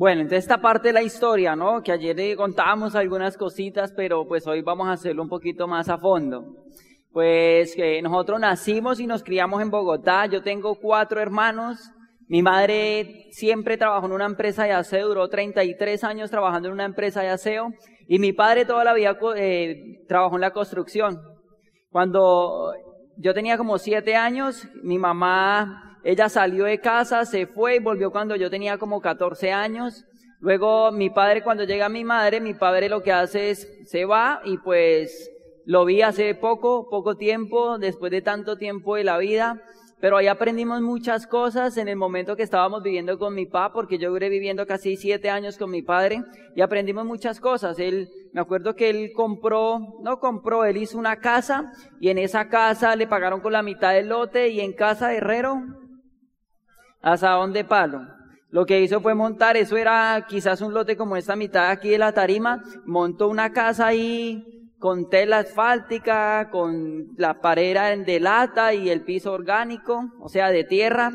Bueno, entonces esta parte de la historia, ¿no? Que ayer le contábamos algunas cositas, pero pues hoy vamos a hacerlo un poquito más a fondo. Pues que nosotros nacimos y nos criamos en Bogotá. Yo tengo cuatro hermanos. Mi madre siempre trabajó en una empresa de aseo, duró 33 años trabajando en una empresa de aseo. Y mi padre toda la vida eh, trabajó en la construcción. Cuando yo tenía como siete años, mi mamá, ella salió de casa, se fue y volvió cuando yo tenía como 14 años. Luego mi padre, cuando llega mi madre, mi padre lo que hace es, se va y pues lo vi hace poco, poco tiempo, después de tanto tiempo de la vida, pero ahí aprendimos muchas cosas en el momento que estábamos viviendo con mi papá, porque yo duré viviendo casi siete años con mi padre, y aprendimos muchas cosas. Él, me acuerdo que él compró, no compró, él hizo una casa, y en esa casa le pagaron con la mitad del lote, y en casa de herrero, asadón de palo. Lo que hizo fue montar, eso era quizás un lote como esta mitad aquí de la tarima, montó una casa ahí con tela asfáltica, con la pared de lata y el piso orgánico, o sea, de tierra.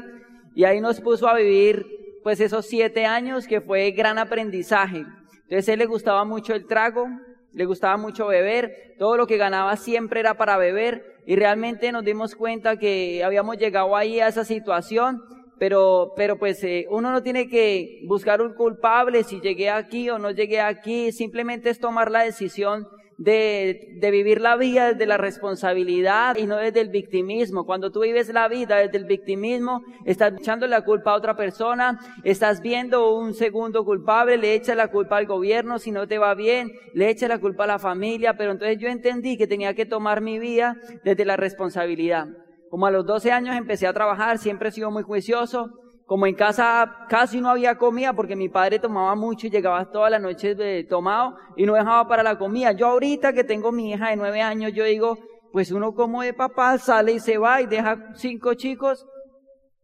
Y ahí nos puso a vivir, pues, esos siete años que fue gran aprendizaje. Entonces, él le gustaba mucho el trago, le gustaba mucho beber, todo lo que ganaba siempre era para beber, y realmente nos dimos cuenta que habíamos llegado ahí a esa situación, pero, pero pues eh, uno no tiene que buscar un culpable si llegué aquí o no llegué aquí, simplemente es tomar la decisión de, de, vivir la vida desde la responsabilidad y no desde el victimismo. Cuando tú vives la vida desde el victimismo, estás echando la culpa a otra persona, estás viendo un segundo culpable, le echa la culpa al gobierno si no te va bien, le echa la culpa a la familia, pero entonces yo entendí que tenía que tomar mi vida desde la responsabilidad. Como a los 12 años empecé a trabajar, siempre he sido muy juicioso, como en casa casi no había comida porque mi padre tomaba mucho y llegaba todas las noches tomado y no dejaba para la comida. Yo ahorita que tengo mi hija de nueve años, yo digo, pues uno como de papá sale y se va y deja cinco chicos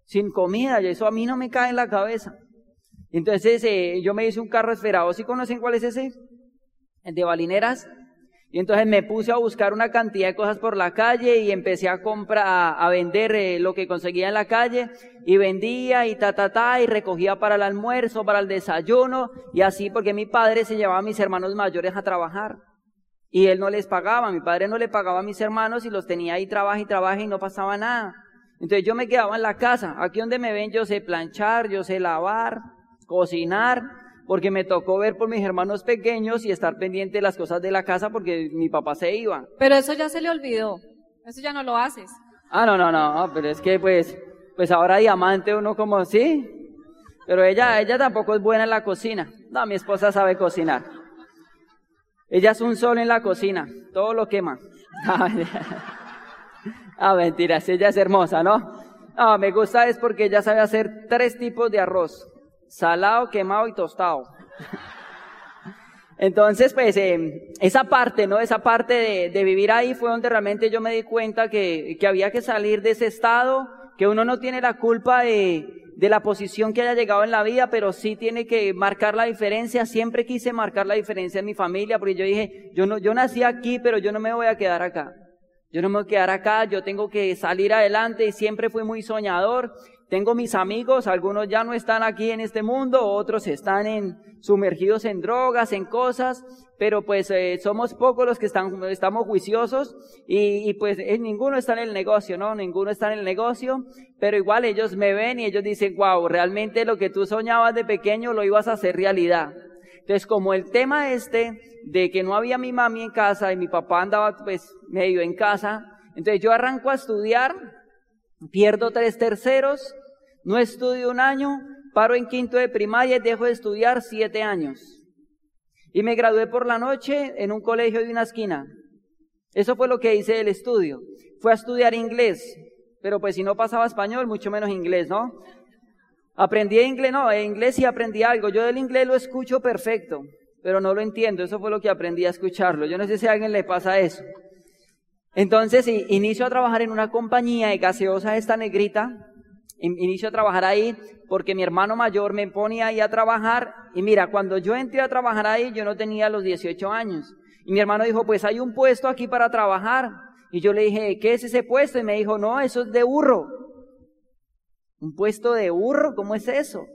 sin comida y eso a mí no me cae en la cabeza. Entonces eh, yo me hice un carro esperado. ¿Sí conocen cuál es ese? El de balineras. Y entonces me puse a buscar una cantidad de cosas por la calle y empecé a comprar, a, vender eh, lo que conseguía en la calle y vendía y ta, ta, ta, y recogía para el almuerzo, para el desayuno y así porque mi padre se llevaba a mis hermanos mayores a trabajar y él no les pagaba, mi padre no le pagaba a mis hermanos y los tenía ahí trabaja y trabaja y no pasaba nada. Entonces yo me quedaba en la casa, aquí donde me ven yo sé planchar, yo sé lavar, cocinar porque me tocó ver por mis hermanos pequeños y estar pendiente de las cosas de la casa porque mi papá se iba. Pero eso ya se le olvidó, eso ya no lo haces. Ah, no, no, no, pero es que pues, pues ahora diamante uno como así, pero ella, ella tampoco es buena en la cocina. No, mi esposa sabe cocinar. Ella es un sol en la cocina, todo lo quema. Ah, mentiras, ella es hermosa, ¿no? No, me gusta es porque ella sabe hacer tres tipos de arroz salado, quemado y tostado. Entonces, pues, eh, esa parte, ¿no? Esa parte de, vivir ahí fue donde realmente yo me di cuenta que, que había que salir de ese estado, que uno no tiene la culpa de, de la posición que haya llegado en la vida, pero sí tiene que marcar la diferencia. Siempre quise marcar la diferencia en mi familia, porque yo dije, yo no, yo nací aquí, pero yo no me voy a quedar acá. Yo no me voy a quedar acá, yo tengo que salir adelante y siempre fui muy soñador tengo mis amigos, algunos ya no están aquí en este mundo, otros están en, sumergidos en drogas, en cosas, pero pues eh, somos pocos los que estamos juiciosos y, y pues eh, ninguno está en el negocio, ¿no? Ninguno está en el negocio, pero igual ellos me ven y ellos dicen, wow, realmente lo que tú soñabas de pequeño lo ibas a hacer realidad. Entonces, como el tema este de que no había mi mami en casa y mi papá andaba pues medio en casa, entonces yo arranco a estudiar, pierdo tres terceros, no estudio un año, paro en quinto de primaria y dejo de estudiar siete años. Y me gradué por la noche en un colegio de una esquina. Eso fue lo que hice del estudio. Fue a estudiar inglés, pero pues si no pasaba español, mucho menos inglés, ¿no? Aprendí inglés, no, inglés sí aprendí algo. Yo del inglés lo escucho perfecto, pero no lo entiendo. Eso fue lo que aprendí a escucharlo. Yo no sé si a alguien le pasa eso. Entonces, inicio a trabajar en una compañía de gaseosa esta negrita, inicio a trabajar ahí porque mi hermano mayor me pone ahí a trabajar y mira, cuando yo entré a trabajar ahí yo no tenía los 18 años y mi hermano dijo, pues hay un puesto aquí para trabajar y yo le dije, ¿qué es ese puesto? Y me dijo, no, eso es de burro. ¿Un puesto de burro? ¿Cómo es eso?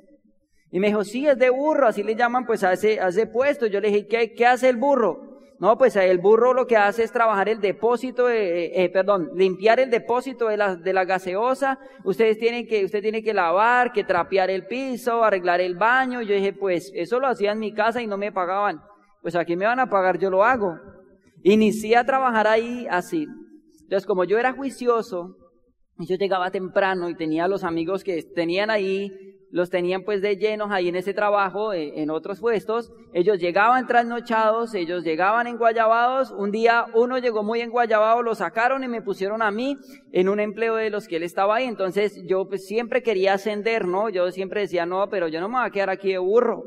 Y me dijo, sí, es de burro, así le llaman pues a ese, a ese puesto. Yo le dije, ¿qué, qué hace el burro? No, pues el burro lo que hace es trabajar el depósito, eh, eh, perdón, limpiar el depósito de la, de la gaseosa. Ustedes tienen que, usted tiene que lavar, que trapear el piso, arreglar el baño. Yo dije, pues eso lo hacía en mi casa y no me pagaban. Pues aquí me van a pagar, yo lo hago. Inicié a trabajar ahí así. Entonces, como yo era juicioso, yo llegaba temprano y tenía los amigos que tenían ahí los tenían pues de llenos ahí en ese trabajo, eh, en otros puestos. Ellos llegaban trasnochados, ellos llegaban enguayabados. Un día uno llegó muy enguayabado, lo sacaron y me pusieron a mí en un empleo de los que él estaba ahí. Entonces yo pues siempre quería ascender, ¿no? Yo siempre decía, no, pero yo no me voy a quedar aquí de burro.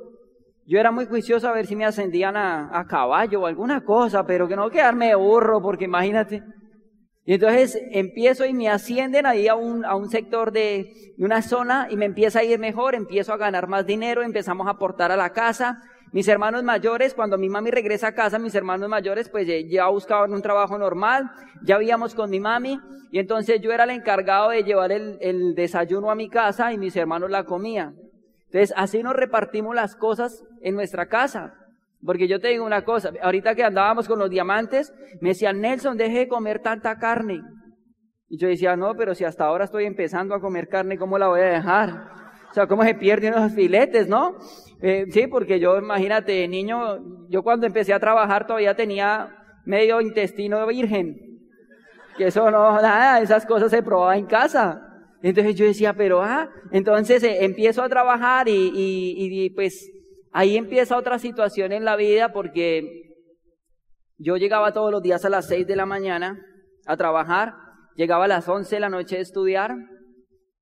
Yo era muy juicioso a ver si me ascendían a, a caballo o alguna cosa, pero que no quedarme de burro, porque imagínate. Y entonces empiezo y me ascienden ahí a un, a un sector de, una zona y me empieza a ir mejor, empiezo a ganar más dinero, empezamos a aportar a la casa. Mis hermanos mayores, cuando mi mami regresa a casa, mis hermanos mayores, pues ya buscaban un trabajo normal, ya vivíamos con mi mami, y entonces yo era el encargado de llevar el, el desayuno a mi casa y mis hermanos la comían. Entonces así nos repartimos las cosas en nuestra casa. Porque yo te digo una cosa, ahorita que andábamos con los diamantes, me decían, Nelson, deje de comer tanta carne. Y yo decía, no, pero si hasta ahora estoy empezando a comer carne, ¿cómo la voy a dejar? O sea, ¿cómo se pierden los filetes, no? Eh, sí, porque yo, imagínate, niño, yo cuando empecé a trabajar todavía tenía medio intestino virgen. Que eso no, nada, esas cosas se probaba en casa. Entonces yo decía, pero ah, entonces eh, empiezo a trabajar y, y, y pues ahí empieza otra situación en la vida porque yo llegaba todos los días a las 6 de la mañana a trabajar, llegaba a las 11 de la noche a estudiar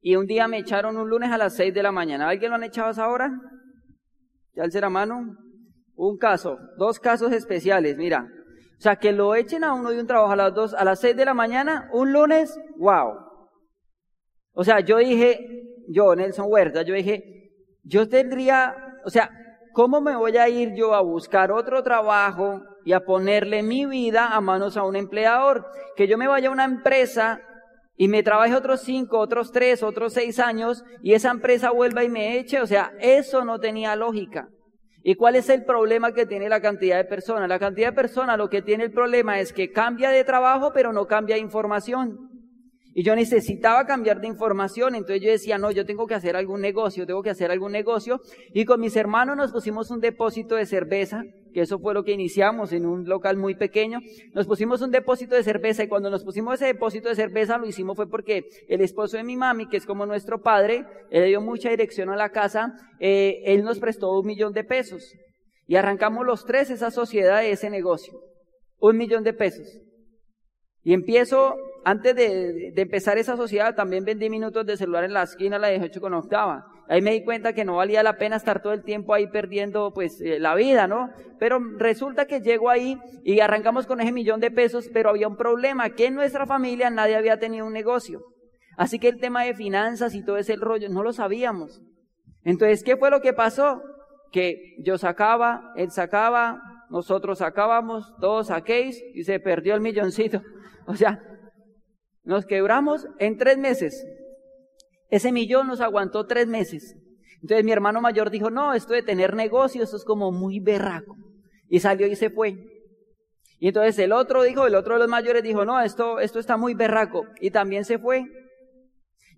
y un día me echaron un lunes a las 6 de la mañana. ¿Alguien lo han echado a esa hora? ¿Ya el a mano? Un caso, dos casos especiales, mira. O sea, que lo echen a uno de un trabajo a las dos, a las 6 de la mañana, un lunes, wow. O sea, yo dije, yo, Nelson Huerta, yo dije, yo tendría, o sea, ¿cómo me voy a ir yo a buscar otro trabajo y a ponerle mi vida a manos a un empleador? Que yo me vaya a una empresa y me trabaje otros cinco, otros tres, otros seis años y esa empresa vuelva y me eche. O sea, eso no tenía lógica. ¿Y cuál es el problema que tiene la cantidad de personas? La cantidad de personas lo que tiene el problema es que cambia de trabajo pero no cambia información. Y yo necesitaba cambiar de información, entonces yo decía, no, yo tengo que hacer algún negocio, tengo que hacer algún negocio. Y con mis hermanos nos pusimos un depósito de cerveza, que eso fue lo que iniciamos en un local muy pequeño. Nos pusimos un depósito de cerveza y cuando nos pusimos ese depósito de cerveza lo hicimos fue porque el esposo de mi mami, que es como nuestro padre, él dio mucha dirección a la casa, eh, él nos prestó un millón de pesos. Y arrancamos los tres esa sociedad de ese negocio. Un millón de pesos. Y empiezo antes de, empezar esa sociedad, también vendí minutos de celular en la esquina, la 18 con octava. Ahí me di cuenta que no valía la pena estar todo el tiempo ahí perdiendo, pues, eh, la vida, ¿no? Pero resulta que llego ahí y arrancamos con ese millón de pesos, pero había un problema, que en nuestra familia nadie había tenido un negocio. Así que el tema de finanzas y todo ese rollo, no lo sabíamos. Entonces, ¿qué fue lo que pasó? Que yo sacaba, él sacaba, nosotros sacábamos, todos saquéis y se perdió el milloncito. O sea, nos quebramos en tres meses. Ese millón nos aguantó tres meses. Entonces mi hermano mayor dijo, no, esto de tener negocio, eso es como muy berraco. Y salió y se fue. Y entonces el otro dijo, el otro de los mayores dijo, no, esto, esto está muy berraco. Y también se fue.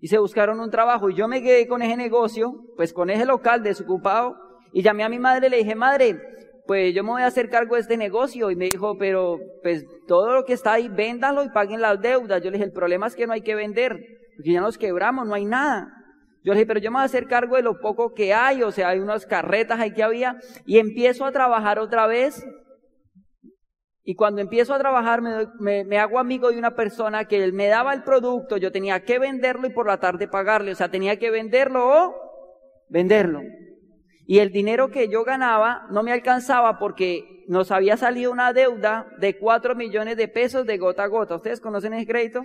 Y se buscaron un trabajo. Y yo me quedé con ese negocio, pues con ese local desocupado. Y llamé a mi madre y le dije, madre, pues yo me voy a hacer cargo de este negocio. Y me dijo, pero pues todo lo que está ahí, véndalo y paguen las deudas. Yo le dije, el problema es que no hay que vender, porque ya nos quebramos, no hay nada. Yo le dije, pero yo me voy a hacer cargo de lo poco que hay, o sea, hay unas carretas ahí que había, y empiezo a trabajar otra vez. Y cuando empiezo a trabajar me, me, hago amigo de una persona que él me daba el producto, yo tenía que venderlo y por la tarde pagarle, o sea, tenía que venderlo o venderlo. Y el dinero que yo ganaba no me alcanzaba porque nos había salido una deuda de 4 millones de pesos de gota a gota. ¿Ustedes conocen ese crédito?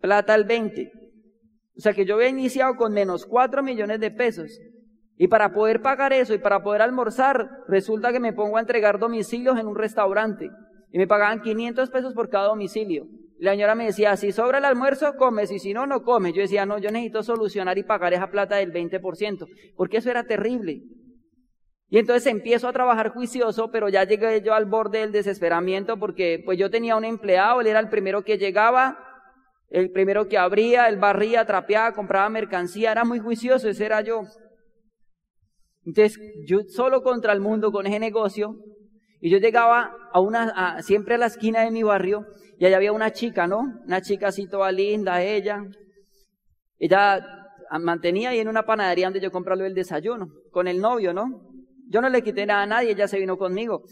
Plata al 20. O sea que yo había iniciado con menos 4 millones de pesos. Y para poder pagar eso y para poder almorzar, resulta que me pongo a entregar domicilios en un restaurante. Y me pagaban 500 pesos por cada domicilio. La señora me decía, si sobra el almuerzo, comes, y si no, no comes. Yo decía, no, yo necesito solucionar y pagar esa plata del 20%, porque eso era terrible. Y entonces empiezo a trabajar juicioso, pero ya llegué yo al borde del desesperamiento, porque pues yo tenía un empleado, él era el primero que llegaba, el primero que abría, él barría, trapeaba, compraba mercancía, era muy juicioso, ese era yo. Entonces, yo solo contra el mundo con ese negocio, y yo llegaba a una, siempre a la esquina de mi barrio, y allá había una chica, ¿no? Una chica así toda linda, ella. Ella mantenía ahí en una panadería donde yo compraba el desayuno, con el novio, ¿no? Yo no le quité nada a nadie, ella se vino conmigo.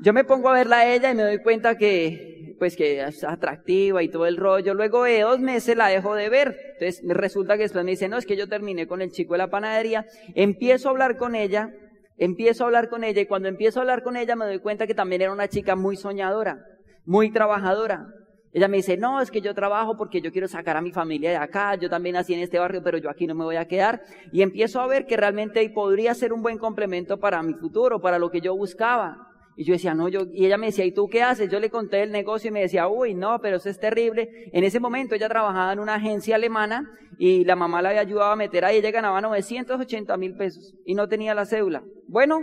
Yo me pongo a verla a ella y me doy cuenta que, pues que es atractiva y todo el rollo. Luego de dos meses la dejo de ver. Entonces resulta que después me dice, no, es que yo terminé con el chico de la panadería. Empiezo a hablar con ella empiezo a hablar con ella y cuando empiezo a hablar con ella me doy cuenta que también era una chica muy soñadora, muy trabajadora. Ella me dice, no, es que yo trabajo porque yo quiero sacar a mi familia de acá, yo también nací en este barrio, pero yo aquí no me voy a quedar. Y empiezo a ver que realmente podría ser un buen complemento para mi futuro, para lo que yo buscaba. Y yo decía, no, yo, y ella me decía, ¿y tú qué haces? Yo le conté el negocio y me decía, uy, no, pero eso es terrible. En ese momento ella trabajaba en una agencia alemana y la mamá la había ayudado a meter ahí, ella ganaba 980 mil pesos y no tenía la cédula. Bueno,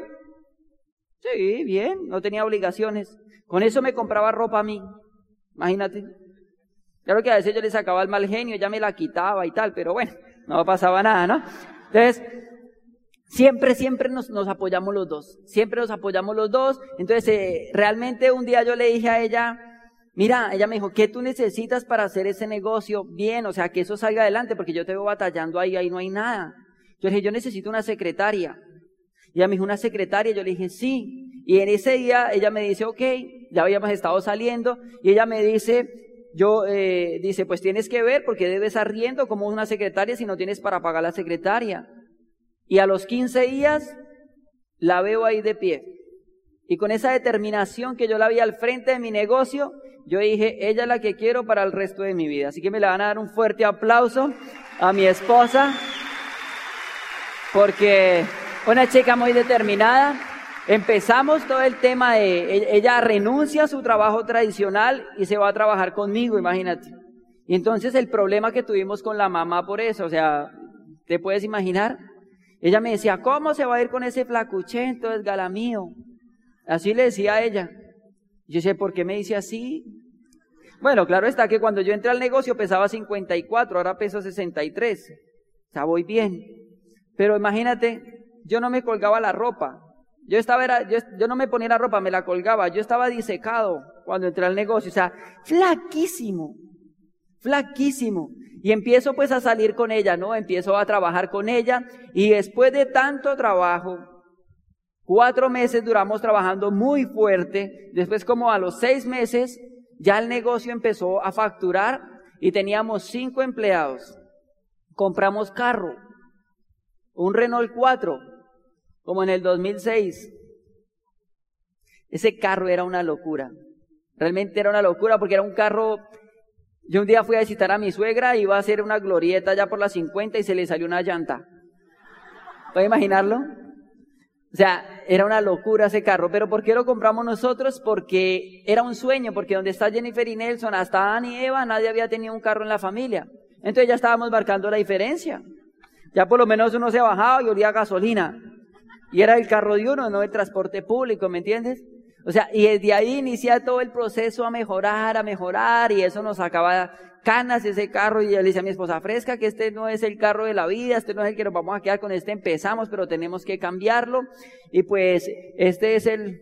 sí, bien, no tenía obligaciones. Con eso me compraba ropa a mí, imagínate. Claro que a veces yo le sacaba el mal genio, ella me la quitaba y tal, pero bueno, no pasaba nada, ¿no? Entonces, Siempre, siempre nos, apoyamos los dos. Siempre nos apoyamos los dos. Entonces, eh, realmente un día yo le dije a ella, mira, ella me dijo, ¿qué tú necesitas para hacer ese negocio bien? O sea, que eso salga adelante, porque yo te veo batallando ahí, ahí no hay nada. Yo le dije, yo necesito una secretaria. Y ella me dijo, ¿una secretaria? Yo le dije, sí. Y en ese día ella me dice, ok, ya habíamos estado saliendo. Y ella me dice, yo, eh, dice, pues tienes que ver porque debes estar riendo como una secretaria si no tienes para pagar la secretaria. Y a los 15 días la veo ahí de pie. Y con esa determinación que yo la vi al frente de mi negocio, yo dije, ella es la que quiero para el resto de mi vida. Así que me la van a dar un fuerte aplauso a mi esposa, porque una chica muy determinada. Empezamos todo el tema de, e-, ella renuncia a su trabajo tradicional y se va a trabajar conmigo, imagínate. Y entonces el problema que tuvimos con la mamá por eso, o sea, ¿te puedes imaginar? Ella me decía, ¿cómo se va a ir con ese flacuchento mío? Así le decía a ella. Yo sé, ¿por qué me dice así? Bueno, claro está que cuando yo entré al negocio pesaba 54, ahora peso 63. O sea, voy bien. Pero imagínate, yo no me colgaba la ropa. Yo estaba, yo, yo no me ponía la ropa, me la colgaba. Yo estaba disecado cuando entré al negocio. O sea, flaquísimo. Flaquísimo. Y empiezo pues a salir con ella, ¿no? Empiezo a trabajar con ella y después de tanto trabajo, cuatro meses duramos trabajando muy fuerte, después como a los seis meses ya el negocio empezó a facturar y teníamos cinco empleados. Compramos carro, un Renault 4, como en el 2006. Ese carro era una locura. Realmente era una locura porque era un carro yo un día fui a visitar a mi suegra, iba a hacer una glorieta ya por las 50 y se le salió una llanta. ¿Puede imaginarlo? O sea, era una locura ese carro. ¿Pero por qué lo compramos nosotros? Porque era un sueño, porque donde está Jennifer y Nelson, hasta Anne y Eva, nadie había tenido un carro en la familia. Entonces ya estábamos marcando la diferencia. Ya por lo menos uno se bajaba y olía gasolina. Y era el carro de uno, no el transporte público, ¿me entiendes? O sea, y desde ahí inicia todo el proceso a mejorar, a mejorar, y eso nos acaba canas ese carro, y yo le dice a mi esposa, fresca, que este no es el carro de la vida, este no es el que nos vamos a quedar con este, empezamos, pero tenemos que cambiarlo, y pues, este es el,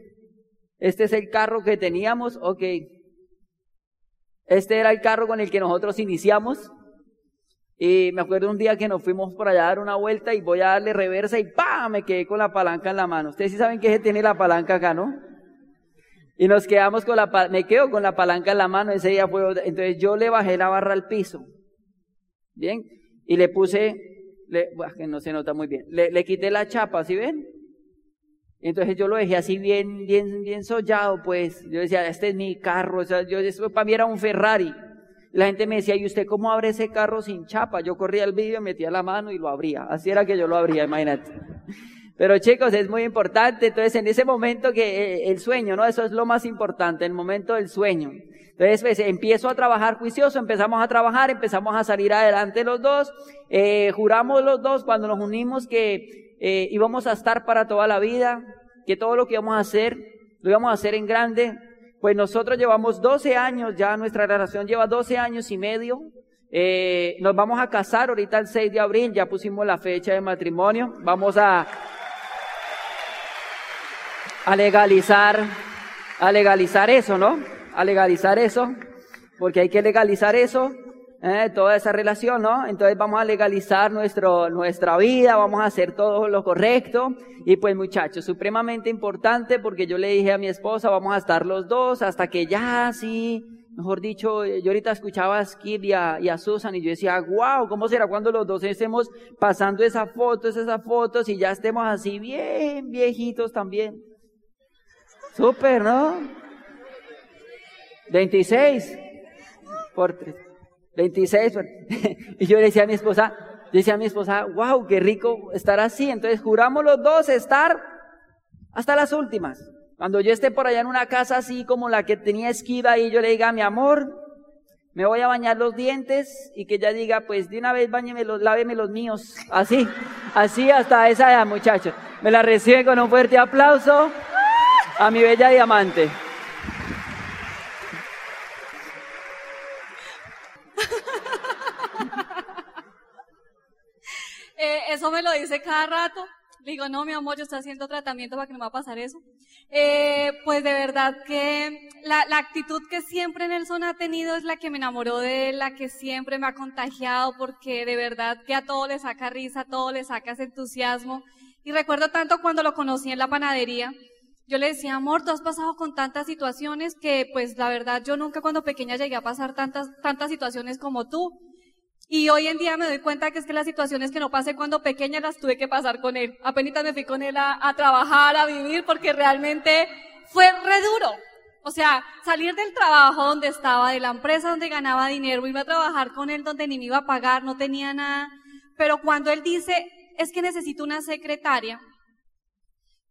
este es el carro que teníamos, ok. Este era el carro con el que nosotros iniciamos, y me acuerdo un día que nos fuimos por allá a dar una vuelta y voy a darle reversa y ¡pam! me quedé con la palanca en la mano. Ustedes sí saben que se tiene la palanca acá, ¿no? Y nos quedamos con la, me quedo con la palanca en la mano, ese día fue, entonces yo le bajé la barra al piso. Bien, y le puse, le, que no se nota muy bien, le, le quité la chapa, ¿sí ven? Entonces yo lo dejé así bien, bien, bien sollado, pues. Yo decía, este es mi carro, o sea, yo, eso para mí era un Ferrari. La gente me decía, ¿y usted cómo abre ese carro sin chapa? Yo corría al vídeo, metía la mano y lo abría. Así era que yo lo abría, imagínate. Pero chicos, es muy importante. Entonces, en ese momento que eh, el sueño, ¿no? Eso es lo más importante, el momento del sueño. Entonces, pues, empiezo a trabajar juicioso, empezamos a trabajar, empezamos a salir adelante los dos. Eh, juramos los dos cuando nos unimos que eh, íbamos a estar para toda la vida, que todo lo que íbamos a hacer, lo íbamos a hacer en grande. Pues nosotros llevamos 12 años, ya nuestra relación lleva 12 años y medio. Nos vamos a casar ahorita el 6 de abril, ya pusimos la fecha de matrimonio. Vamos a, a legalizar, a legalizar eso, ¿no? A legalizar eso, porque hay que legalizar eso, ¿eh? toda esa relación, ¿no? Entonces vamos a legalizar nuestro, nuestra vida, vamos a hacer todo lo correcto. Y pues muchachos, supremamente importante porque yo le dije a mi esposa, vamos a estar los dos hasta que ya sí, mejor dicho, yo ahorita escuchaba a Skip y a, y a Susan y yo decía, wow, ¿cómo será cuando los dos estemos pasando esas fotos, esas fotos y ya estemos así bien viejitos también? Súper, ¿no? 26 por 3. 26. y yo le decía a mi esposa, decía a mi esposa, wow, qué rico estar así. Entonces juramos los dos estar hasta las últimas. Cuando yo esté por allá en una casa así como la que tenía esquida y yo le diga, mi amor, me voy a bañar los dientes y que ella diga, pues de una vez bañeme los, láveme los míos. Así, así hasta esa edad, muchachos. Me la recibe con un fuerte aplauso a mi bella diamante. Eh, eso me lo dice cada rato. Le digo, no, mi amor, yo estoy haciendo tratamiento para que no me va a pasar eso. Eh, pues de verdad que la, actitud que siempre Nelson ha tenido es la que me enamoró de él, la que siempre me ha contagiado, porque de verdad que a todo le saca risa, a todo le saca ese entusiasmo. Y recuerdo tanto cuando lo conocí en la panadería, yo le decía, amor, tú has pasado con tantas situaciones que, pues, la verdad, yo nunca cuando pequeña llegué a pasar tantas, tantas situaciones como tú. Y hoy en día me doy cuenta que es que las situaciones que no pasé cuando pequeña las tuve que pasar con él. Apenas me fui con él a, trabajar, a vivir, porque realmente fue re duro. O sea, salir del trabajo donde estaba, de la empresa donde ganaba dinero, irme a trabajar con él donde ni me iba a pagar, no tenía nada. Pero cuando él dice, es que necesito una secretaria,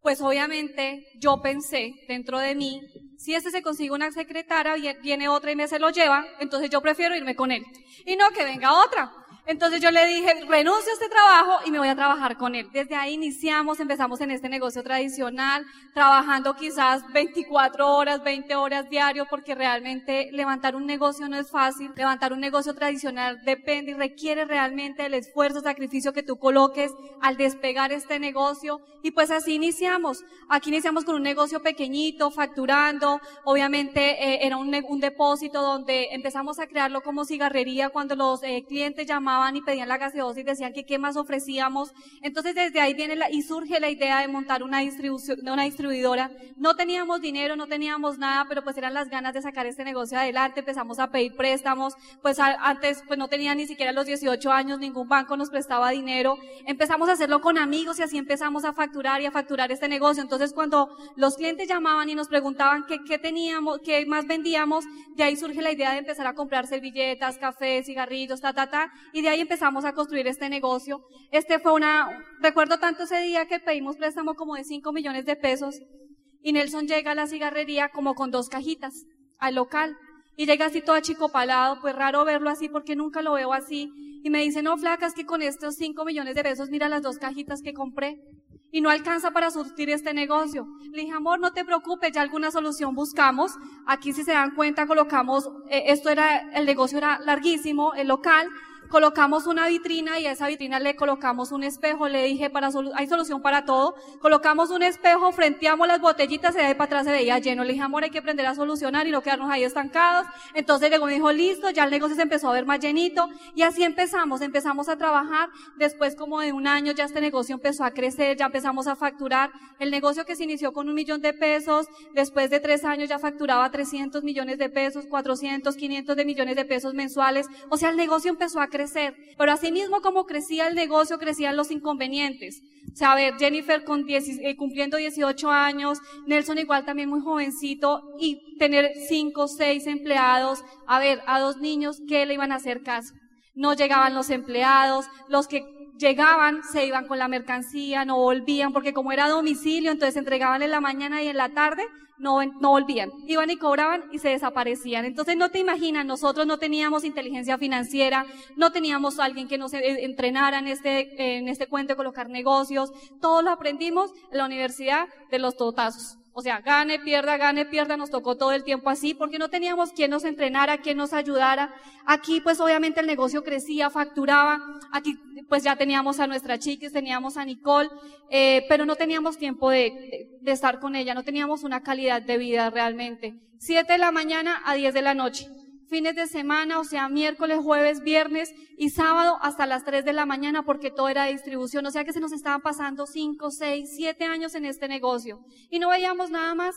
pues obviamente yo pensé dentro de mí, si este se consigue una secretaria, viene otra y me se lo lleva, entonces yo prefiero irme con él. Y no que venga otra. Entonces yo le dije, renuncio a este trabajo y me voy a trabajar con él. Desde ahí iniciamos, empezamos en este negocio tradicional, trabajando quizás 24 horas, 20 horas diario, porque realmente levantar un negocio no es fácil. Levantar un negocio tradicional depende y requiere realmente el esfuerzo, sacrificio que tú coloques al despegar este negocio. Y pues así iniciamos. Aquí iniciamos con un negocio pequeñito, facturando. Obviamente eh, era un, un, depósito donde empezamos a crearlo como cigarrería cuando los eh, clientes llamaban y pedían la gaseosa y decían que qué más ofrecíamos. Entonces desde ahí viene la, y surge la idea de montar una distribución, una distribuidora. No teníamos dinero, no teníamos nada, pero pues eran las ganas de sacar este negocio adelante. Empezamos a pedir préstamos, pues a, antes pues no tenía ni siquiera los 18 años, ningún banco nos prestaba dinero. Empezamos a hacerlo con amigos y así empezamos a facturar y a facturar este negocio. Entonces cuando los clientes llamaban y nos preguntaban qué, qué teníamos, qué más vendíamos, de ahí surge la idea de empezar a comprar servilletas, café, cigarrillos, ta, ta, ta, y de ahí empezamos a construir este negocio. Este fue una, recuerdo tanto ese día que pedimos préstamo como de 5 millones de pesos y Nelson llega a la cigarrería como con dos cajitas al local y llega así todo achicopalado, pues raro verlo así porque nunca lo veo así. Y me dice, no, flacas, que con estos 5 millones de pesos mira las dos cajitas que compré y no alcanza para surtir este negocio. Le dije, amor, no te preocupes, ya alguna solución buscamos. Aquí si se dan cuenta colocamos, eh, esto era, el negocio era larguísimo, el local, colocamos una vitrina y a esa vitrina le colocamos un espejo. Le dije, para hay solución para todo. Colocamos un espejo, frenteamos las botellitas y de para atrás se veía lleno. Le dije, amor, hay que aprender a solucionar y no quedarnos ahí estancados. Entonces luego me dijo, listo, ya el negocio se empezó a ver más llenito. Y así empezamos, empezamos a trabajar. Después como de un año ya este negocio empezó a crecer, ya empezamos a facturar. El negocio que se inició con un millón de pesos, después de tres años ya facturaba 300 millones de pesos, 400, 500 de millones de pesos mensuales. O sea, el negocio empezó a crecer crecer. Pero asimismo como crecía el negocio, crecían los inconvenientes. O sea, a ver, Jennifer con eh, cumpliendo 18 años, Nelson igual también muy jovencito y tener 5, 6 empleados. A ver, a dos niños, ¿qué le iban a hacer caso? No llegaban los empleados, los que llegaban, se iban con la mercancía, no volvían, porque como era domicilio, entonces entregaban en la mañana y en la tarde, no, no volvían. Iban y cobraban y se desaparecían. Entonces no te imaginas, nosotros no teníamos inteligencia financiera, no teníamos alguien que nos eh, entrenara en este, en este cuento de colocar negocios. Todo lo aprendimos en la universidad de los totazos. O sea, gane, pierda, gane, pierda, nos tocó todo el tiempo así porque no teníamos quien nos entrenara, quien nos ayudara. Aquí pues obviamente el negocio crecía, facturaba. Aquí pues ya teníamos a nuestra chiquis, teníamos a Nicole, eh, pero no teníamos tiempo de, de, estar con ella, no teníamos una calidad de vida realmente. Siete de la mañana a diez de la noche fines de semana, o sea, miércoles, jueves, viernes y sábado hasta las 3 de la mañana porque todo era distribución. O sea que se nos estaban pasando 5, 6, 7 años en este negocio y no veíamos nada más.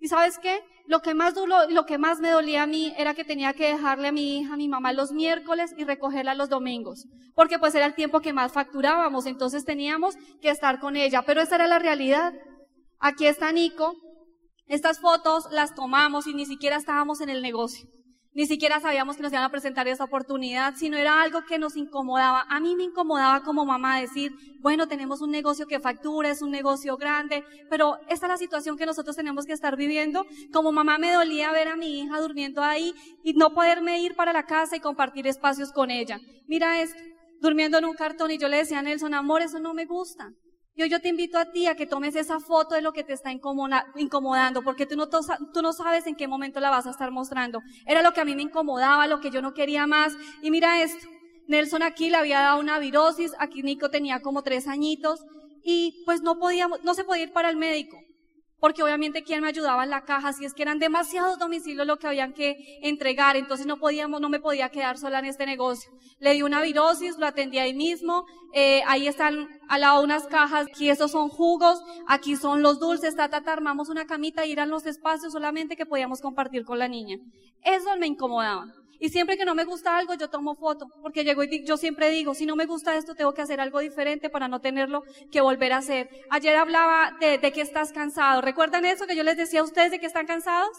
¿Y sabes qué? Lo que más duro, lo que más me dolía a mí era que tenía que dejarle a mi hija, a mi mamá los miércoles y recogerla los domingos. Porque pues era el tiempo que más facturábamos, entonces teníamos que estar con ella. Pero esa era la realidad. Aquí está Nico. Estas fotos las tomamos y ni siquiera estábamos en el negocio. Ni siquiera sabíamos que nos iban a presentar esa oportunidad, sino era algo que nos incomodaba. A mí me incomodaba como mamá decir, bueno, tenemos un negocio que factura, es un negocio grande, pero esta es la situación que nosotros tenemos que estar viviendo. Como mamá me dolía ver a mi hija durmiendo ahí y no poderme ir para la casa y compartir espacios con ella. Mira esto, durmiendo en un cartón y yo le decía a Nelson, amor, eso no me gusta. Yo, yo te invito a ti a que tomes esa foto de lo que te está incomodando, porque tú no, tú no sabes en qué momento la vas a estar mostrando. Era lo que a mí me incomodaba, lo que yo no quería más. Y mira esto, Nelson aquí le había dado una virosis, aquí Nico tenía como tres añitos, y pues no podíamos, no se podía ir para el médico porque obviamente quién me ayudaba en la caja, si es que eran demasiados domicilios lo que habían que entregar, entonces no podíamos, no me podía quedar sola en este negocio. Le di una virosis, lo atendí ahí mismo, eh, ahí están al lado unas cajas, aquí esos son jugos, aquí son los dulces, ta, ta, ta, armamos una camita y eran los espacios solamente que podíamos compartir con la niña. Eso me incomodaba. Y siempre que no me gusta algo, yo tomo foto, porque llego y yo siempre digo, si no me gusta esto, tengo que hacer algo diferente para no tenerlo que volver a hacer. Ayer hablaba de, que estás cansado. ¿Recuerdan eso que yo les decía a ustedes de que están cansados?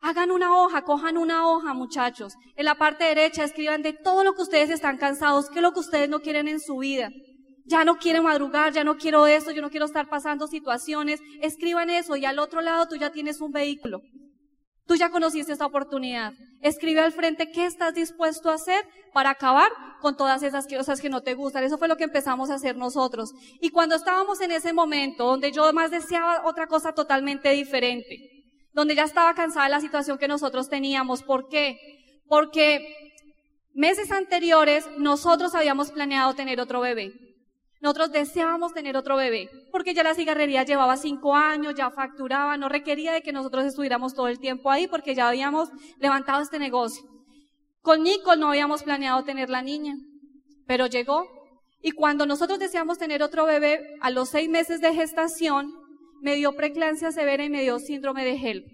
Hagan una hoja, cojan una hoja, muchachos. En la parte derecha escriban de todo lo que ustedes están cansados, qué es lo que ustedes no quieren en su vida. Ya no quiero madrugar, ya no quiero esto, yo no quiero estar pasando situaciones. Escriban eso y al otro lado tú ya tienes un vehículo. Tú ya conociste esta oportunidad. Escribe al frente qué estás dispuesto a hacer para acabar con todas esas cosas que no te gustan. Eso fue lo que empezamos a hacer nosotros. Y cuando estábamos en ese momento, donde yo más deseaba otra cosa totalmente diferente, donde ya estaba cansada de la situación que nosotros teníamos. ¿Por qué? Porque meses anteriores nosotros habíamos planeado tener otro bebé. Nosotros deseábamos tener otro bebé, porque ya la cigarrería llevaba cinco años, ya facturaba, no requería de que nosotros estuviéramos todo el tiempo ahí, porque ya habíamos levantado este negocio. Con Nico no habíamos planeado tener la niña, pero llegó. Y cuando nosotros deseamos tener otro bebé, a los seis meses de gestación, me dio preclancia severa y me dio síndrome de HELP.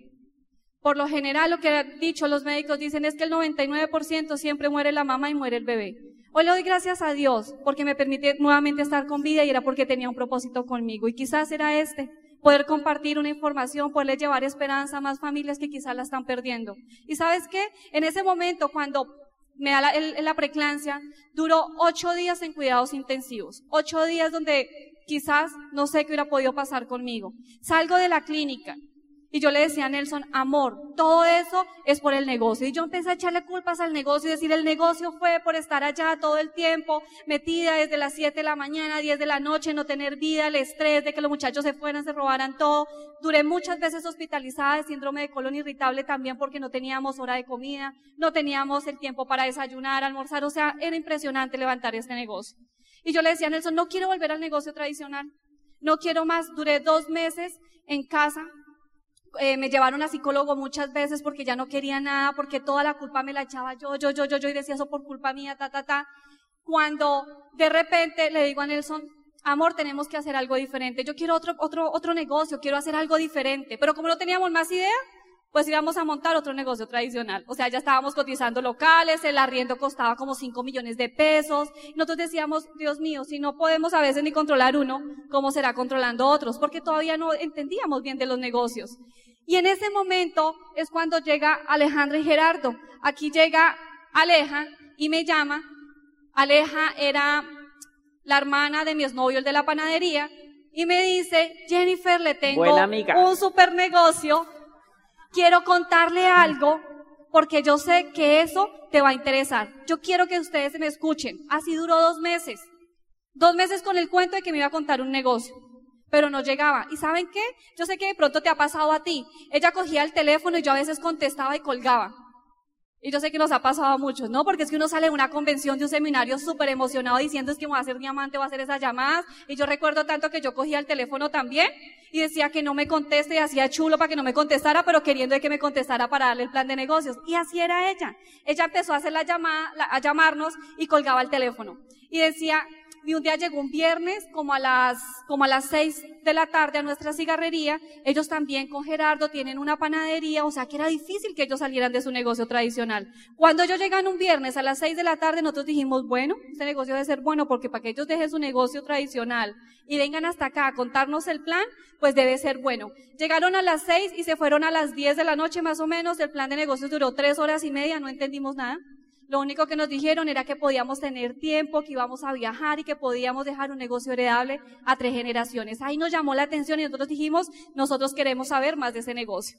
Por lo general, lo que han dicho los médicos dicen es que el 99% siempre muere la mamá y muere el bebé. Hoy le doy gracias a Dios porque me permite nuevamente estar con vida y era porque tenía un propósito conmigo. Y quizás era este, poder compartir una información, poderle llevar esperanza a más familias que quizás la están perdiendo. Y sabes qué? En ese momento, cuando me da la, la preclancia, duró ocho días en cuidados intensivos. Ocho días donde quizás no sé qué hubiera podido pasar conmigo. Salgo de la clínica y yo le decía a Nelson, amor, todo eso es por el negocio. Y yo empecé a echarle culpas al negocio y decir, el negocio fue por estar allá todo el tiempo, metida desde las 7 de la mañana, 10 de la noche, no tener vida, el estrés de que los muchachos se fueran, se robaran todo. Duré muchas veces hospitalizada de síndrome de colon irritable también porque no teníamos hora de comida, no teníamos el tiempo para desayunar, almorzar. O sea, era impresionante levantar este negocio. Y yo le decía a Nelson, no quiero volver al negocio tradicional. No quiero más. Duré dos meses en casa eh, me llevaron a psicólogo muchas veces porque ya no quería nada, porque toda la culpa me la echaba yo, yo, yo, yo, yo, y decía eso por culpa mía, ta, ta, ta. Cuando de repente le digo a Nelson, amor, tenemos que hacer algo diferente. Yo quiero otro, otro, otro negocio, quiero hacer algo diferente. Pero como no teníamos más idea, pues íbamos a montar otro negocio tradicional. O sea, ya estábamos cotizando locales, el arriendo costaba como 5 millones de pesos. Nosotros decíamos, Dios mío, si no podemos a veces ni controlar uno, ¿cómo será controlando otros? Porque todavía no entendíamos bien de los negocios. Y en ese momento es cuando llega Alejandra y Gerardo. Aquí llega Aleja y me llama. Aleja era la hermana de mi exnovio, el de la panadería, y me dice, Jennifer, le tengo un super negocio, quiero contarle algo, porque yo sé que eso te va a interesar. Yo quiero que ustedes me escuchen. Así duró dos meses. Dos meses con el cuento de que me iba a contar un negocio. Pero no llegaba. ¿Y saben qué? Yo sé que de pronto te ha pasado a ti. Ella cogía el teléfono y yo a veces contestaba y colgaba. Y yo sé que nos ha pasado a muchos, ¿no? Porque es que uno sale de una convención, de un seminario súper emocionado diciendo es que voy a ser diamante, voy a hacer esas llamadas. Y yo recuerdo tanto que yo cogía el teléfono también y decía que no me conteste y hacía chulo para que no me contestara, pero queriendo que me contestara para darle el plan de negocios. Y así era ella. Ella empezó a hacer la llamada, la- a llamarnos y colgaba el teléfono. Y decía, y un día llegó un viernes, como a las, como a las seis de la tarde a nuestra cigarrería. Ellos también con Gerardo tienen una panadería, o sea que era difícil que ellos salieran de su negocio tradicional. Cuando ellos llegan un viernes a las seis de la tarde, nosotros dijimos, bueno, este negocio debe ser bueno porque para que ellos dejen su negocio tradicional y vengan hasta acá a contarnos el plan, pues debe ser bueno. Llegaron a las seis y se fueron a las diez de la noche más o menos. El plan de negocios duró tres horas y media, no entendimos nada. Lo único que nos dijeron era que podíamos tener tiempo, que íbamos a viajar y que podíamos dejar un negocio heredable a tres generaciones. Ahí nos llamó la atención y nosotros dijimos, nosotros queremos saber más de ese negocio.